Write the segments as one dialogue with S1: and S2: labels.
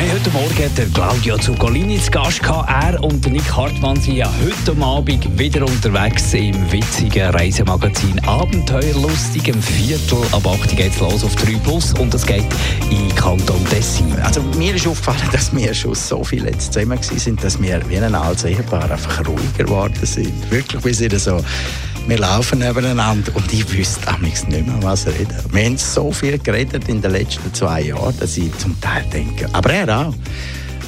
S1: Wir heute Morgen den Claudio Zuccolini zu Gast gehabt. Er und Nick Hartmann sind ja heute Abend wieder unterwegs im witzigen Reisemagazin Abenteuerlustig. Im Viertel ab 8 geht es los auf 3 Plus und es geht in Kanton Tessin.
S2: Also mir ist aufgefallen, dass wir schon so viel jetzt zusammen sind, dass wir wie ein altes Ehepaar einfach ruhiger geworden sind. Wirklich, wir sind so wir laufen nebeneinander und ich wüsste nicht mehr, was reden. Wir haben so viel geredet in den letzten zwei Jahren, dass ich zum Teil denke, aber er auch.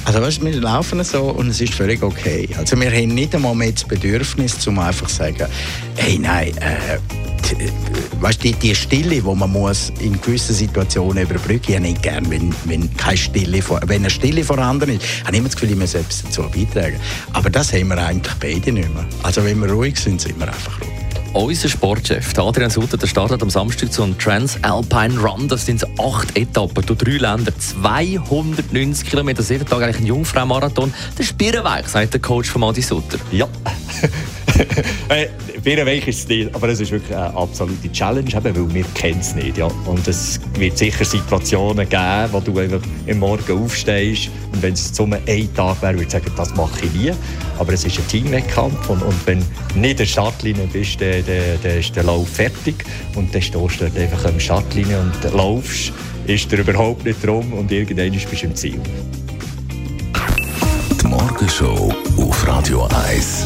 S2: Also weißt, wir laufen so und es ist völlig okay. Also wir haben nicht einmal mehr das Bedürfnis, um einfach zu sagen, hey nein, äh, weißt, die, die Stille, die man muss in gewissen Situationen überbrücken, ich habe nicht gern, wenn, wenn keine Stille, wenn eine Stille vorhanden ist, habe ich immer das Gefühl, ich muss etwas dazu beitragen. Aber das haben wir eigentlich beide nicht mehr. Also wenn wir ruhig sind, sind wir einfach ruhig.
S1: Unser Sportchef, Adrian Sutter, der startet am Samstag so einen Transalpine Run. Das sind acht Etappen durch drei Länder, 290 Kilometer. Jeden Tag eigentlich ein Jungfrau-Marathon. Der Spirrenweg, sagt der Coach von Adi Sutter.
S3: Ja. Birrenweich ist es nicht, aber es ist wirklich eine absolute Challenge, eben, weil wir es nicht. Ja. Und es wird sicher Situationen geben, wo du einfach im Morgen aufstehst und wenn es zum einen Tag wäre, würde ich sagen, das mache ich nie. Aber es ist ein Teamwettkampf und, und wenn du nicht in der Startlinie bist, dann, dann, dann ist der Lauf fertig und dann stehst du dort einfach an der Startlinie und laufst, ist dir überhaupt nicht drum und irgendwann bist du im Ziel.
S4: Die Morgenshow auf Radio 1.